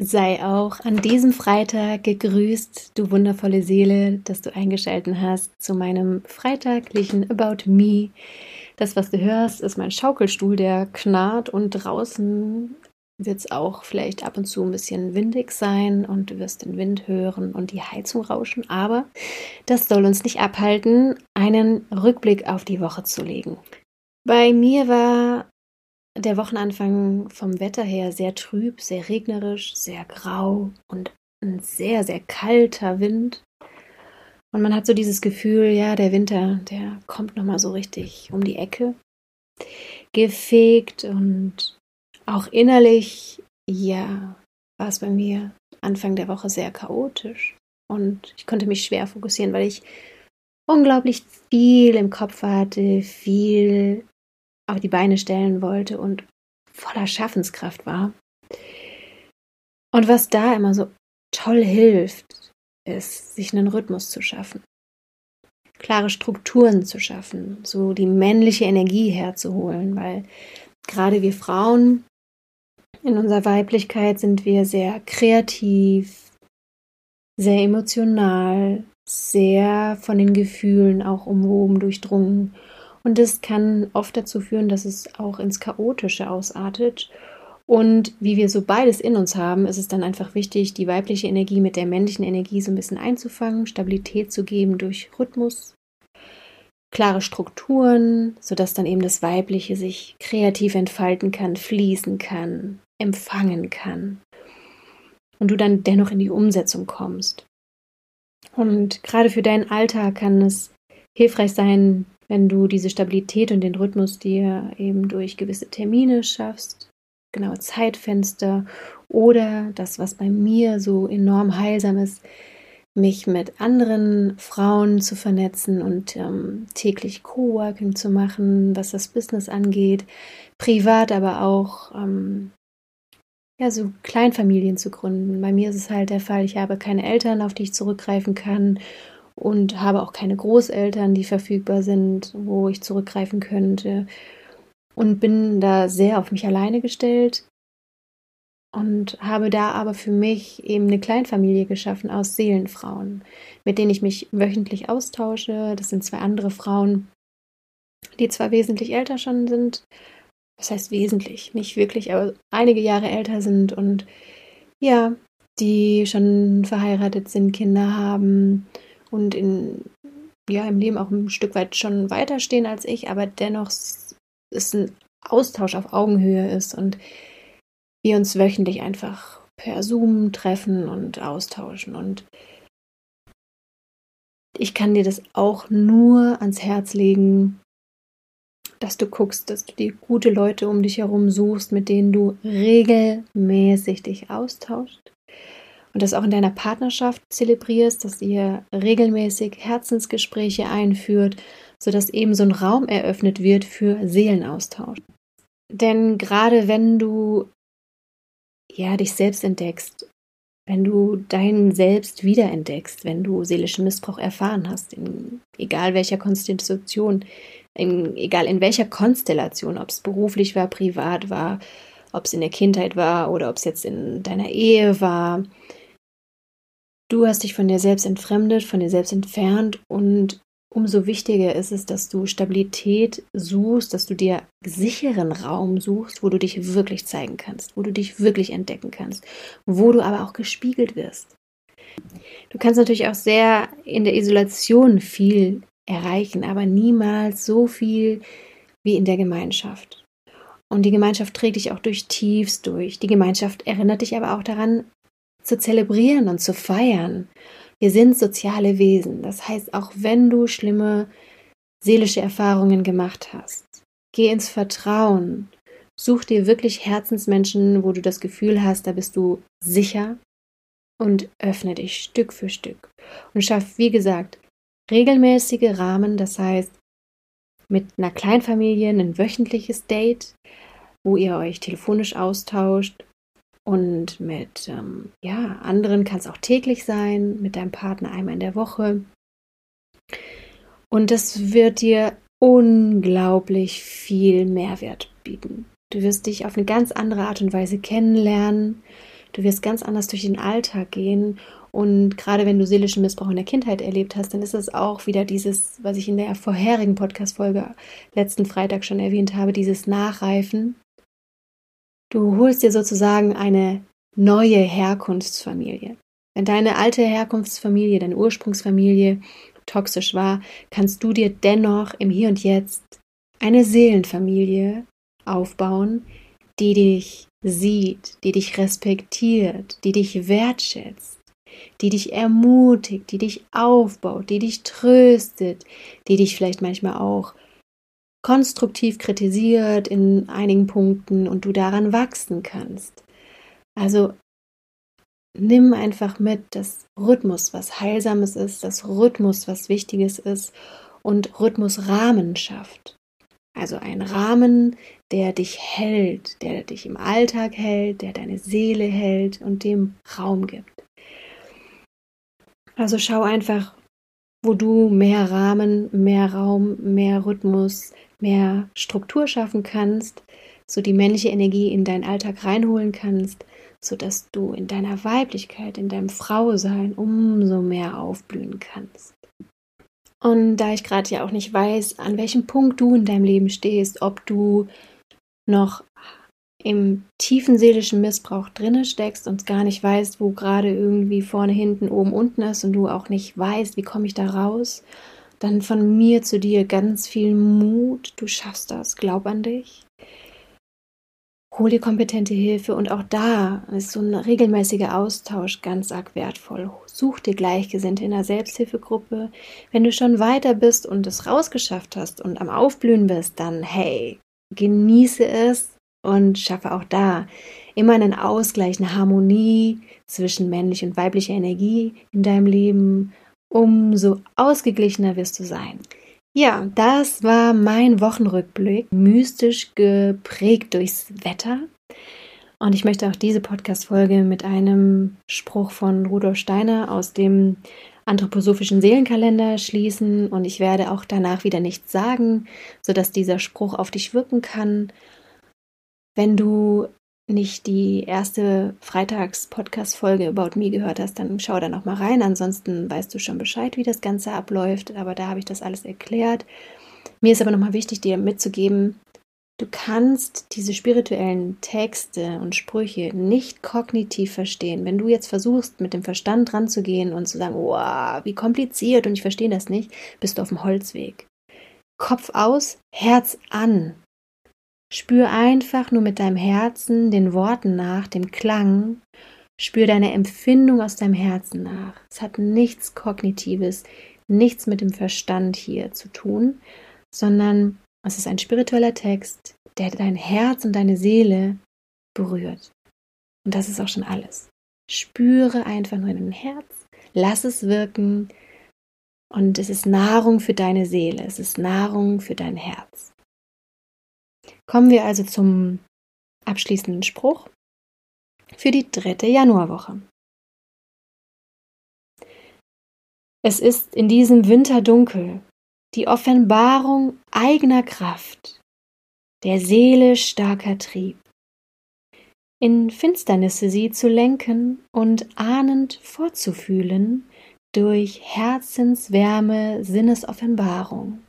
Sei auch an diesem Freitag gegrüßt, du wundervolle Seele, dass du eingeschaltet hast zu meinem freitaglichen About Me. Das, was du hörst, ist mein Schaukelstuhl, der knarrt und draußen wird es auch vielleicht ab und zu ein bisschen windig sein und du wirst den Wind hören und die Heizung rauschen, aber das soll uns nicht abhalten, einen Rückblick auf die Woche zu legen. Bei mir war der Wochenanfang vom Wetter her sehr trüb, sehr regnerisch, sehr grau und ein sehr, sehr kalter Wind. Und man hat so dieses Gefühl, ja, der Winter, der kommt nochmal so richtig um die Ecke. Gefegt und auch innerlich, ja, war es bei mir Anfang der Woche sehr chaotisch. Und ich konnte mich schwer fokussieren, weil ich unglaublich viel im Kopf hatte, viel auf die Beine stellen wollte und voller Schaffenskraft war. Und was da immer so toll hilft, ist, sich einen Rhythmus zu schaffen, klare Strukturen zu schaffen, so die männliche Energie herzuholen, weil gerade wir Frauen in unserer Weiblichkeit sind wir sehr kreativ, sehr emotional, sehr von den Gefühlen auch umwoben, durchdrungen und das kann oft dazu führen, dass es auch ins Chaotische ausartet. Und wie wir so beides in uns haben, ist es dann einfach wichtig, die weibliche Energie mit der männlichen Energie so ein bisschen einzufangen, Stabilität zu geben durch Rhythmus, klare Strukturen, sodass dann eben das Weibliche sich kreativ entfalten kann, fließen kann, empfangen kann. Und du dann dennoch in die Umsetzung kommst. Und gerade für deinen Alltag kann es hilfreich sein, wenn du diese Stabilität und den Rhythmus dir eben durch gewisse Termine schaffst, genaue Zeitfenster oder das, was bei mir so enorm heilsam ist, mich mit anderen Frauen zu vernetzen und ähm, täglich Coworking zu machen, was das Business angeht, privat aber auch ähm, ja so Kleinfamilien zu gründen. Bei mir ist es halt der Fall, ich habe keine Eltern, auf die ich zurückgreifen kann und habe auch keine Großeltern, die verfügbar sind, wo ich zurückgreifen könnte. Und bin da sehr auf mich alleine gestellt und habe da aber für mich eben eine Kleinfamilie geschaffen aus Seelenfrauen, mit denen ich mich wöchentlich austausche. Das sind zwei andere Frauen, die zwar wesentlich älter schon sind, das heißt wesentlich, nicht wirklich, aber einige Jahre älter sind und ja, die schon verheiratet sind, Kinder haben und in, ja, im Leben auch ein Stück weit schon weiter stehen als ich, aber dennoch ist ein Austausch auf Augenhöhe ist und wir uns wöchentlich einfach per Zoom treffen und austauschen. Und ich kann dir das auch nur ans Herz legen, dass du guckst, dass du dir gute Leute um dich herum suchst, mit denen du regelmäßig dich austauschst und das auch in deiner Partnerschaft zelebrierst, dass ihr regelmäßig Herzensgespräche einführt, sodass eben so ein Raum eröffnet wird für Seelenaustausch. Denn gerade wenn du ja dich selbst entdeckst, wenn du deinen Selbst wiederentdeckst, wenn du seelischen Missbrauch erfahren hast, in egal welcher Konstitution, in, egal in welcher Konstellation, ob es beruflich war, privat war, ob es in der Kindheit war oder ob es jetzt in deiner Ehe war, Du hast dich von dir selbst entfremdet, von dir selbst entfernt und umso wichtiger ist es, dass du Stabilität suchst, dass du dir sicheren Raum suchst, wo du dich wirklich zeigen kannst, wo du dich wirklich entdecken kannst, wo du aber auch gespiegelt wirst. Du kannst natürlich auch sehr in der Isolation viel erreichen, aber niemals so viel wie in der Gemeinschaft. Und die Gemeinschaft trägt dich auch durch Tiefs durch. Die Gemeinschaft erinnert dich aber auch daran, zu zelebrieren und zu feiern. Wir sind soziale Wesen. Das heißt, auch wenn du schlimme seelische Erfahrungen gemacht hast, geh ins Vertrauen. Such dir wirklich Herzensmenschen, wo du das Gefühl hast, da bist du sicher und öffne dich Stück für Stück. Und schaff, wie gesagt, regelmäßige Rahmen, das heißt, mit einer Kleinfamilie ein wöchentliches Date, wo ihr euch telefonisch austauscht, und mit ähm, ja, anderen kann es auch täglich sein, mit deinem Partner einmal in der Woche. Und das wird dir unglaublich viel Mehrwert bieten. Du wirst dich auf eine ganz andere Art und Weise kennenlernen. Du wirst ganz anders durch den Alltag gehen. Und gerade wenn du seelischen Missbrauch in der Kindheit erlebt hast, dann ist es auch wieder dieses, was ich in der vorherigen Podcast-Folge letzten Freitag schon erwähnt habe, dieses Nachreifen. Du holst dir sozusagen eine neue Herkunftsfamilie. Wenn deine alte Herkunftsfamilie, deine Ursprungsfamilie toxisch war, kannst du dir dennoch im Hier und Jetzt eine Seelenfamilie aufbauen, die dich sieht, die dich respektiert, die dich wertschätzt, die dich ermutigt, die dich aufbaut, die dich tröstet, die dich vielleicht manchmal auch konstruktiv kritisiert in einigen Punkten und du daran wachsen kannst. Also nimm einfach mit, dass Rhythmus was Heilsames ist, dass Rhythmus was Wichtiges ist und Rhythmus Rahmen schafft. Also ein Rahmen, der dich hält, der dich im Alltag hält, der deine Seele hält und dem Raum gibt. Also schau einfach, wo du mehr Rahmen, mehr Raum, mehr Rhythmus, mehr Struktur schaffen kannst, so die männliche Energie in deinen Alltag reinholen kannst, sodass du in deiner Weiblichkeit, in deinem Frausein umso mehr aufblühen kannst. Und da ich gerade ja auch nicht weiß, an welchem Punkt du in deinem Leben stehst, ob du noch im tiefen seelischen Missbrauch drinne steckst und gar nicht weißt, wo gerade irgendwie vorne, hinten, oben, unten ist und du auch nicht weißt, wie komme ich da raus, dann von mir zu dir ganz viel Mut. Du schaffst das. Glaub an dich. Hol dir kompetente Hilfe und auch da ist so ein regelmäßiger Austausch ganz arg wertvoll. Such dir Gleichgesinnte in der Selbsthilfegruppe. Wenn du schon weiter bist und es rausgeschafft hast und am Aufblühen bist, dann hey, genieße es und schaffe auch da immer einen Ausgleich, eine Harmonie zwischen männlicher und weiblicher Energie in deinem Leben. Umso ausgeglichener wirst du sein. Ja, das war mein Wochenrückblick, mystisch geprägt durchs Wetter. Und ich möchte auch diese Podcast-Folge mit einem Spruch von Rudolf Steiner aus dem anthroposophischen Seelenkalender schließen. Und ich werde auch danach wieder nichts sagen, sodass dieser Spruch auf dich wirken kann. Wenn du nicht die erste Freitags-Podcast-Folge About Me gehört hast, dann schau da noch mal rein. Ansonsten weißt du schon Bescheid, wie das Ganze abläuft. Aber da habe ich das alles erklärt. Mir ist aber noch mal wichtig, dir mitzugeben, du kannst diese spirituellen Texte und Sprüche nicht kognitiv verstehen. Wenn du jetzt versuchst, mit dem Verstand ranzugehen und zu sagen, wow, wie kompliziert und ich verstehe das nicht, bist du auf dem Holzweg. Kopf aus, Herz an. Spür einfach nur mit deinem Herzen den Worten nach, dem Klang. Spür deine Empfindung aus deinem Herzen nach. Es hat nichts Kognitives, nichts mit dem Verstand hier zu tun, sondern es ist ein spiritueller Text, der dein Herz und deine Seele berührt. Und das ist auch schon alles. Spüre einfach nur in dein Herz, lass es wirken und es ist Nahrung für deine Seele, es ist Nahrung für dein Herz. Kommen wir also zum abschließenden Spruch für die dritte Januarwoche. Es ist in diesem Winter dunkel. Die Offenbarung eigener Kraft, der Seele starker Trieb, in Finsternisse sie zu lenken und ahnend vorzufühlen durch Herzenswärme Sinnesoffenbarung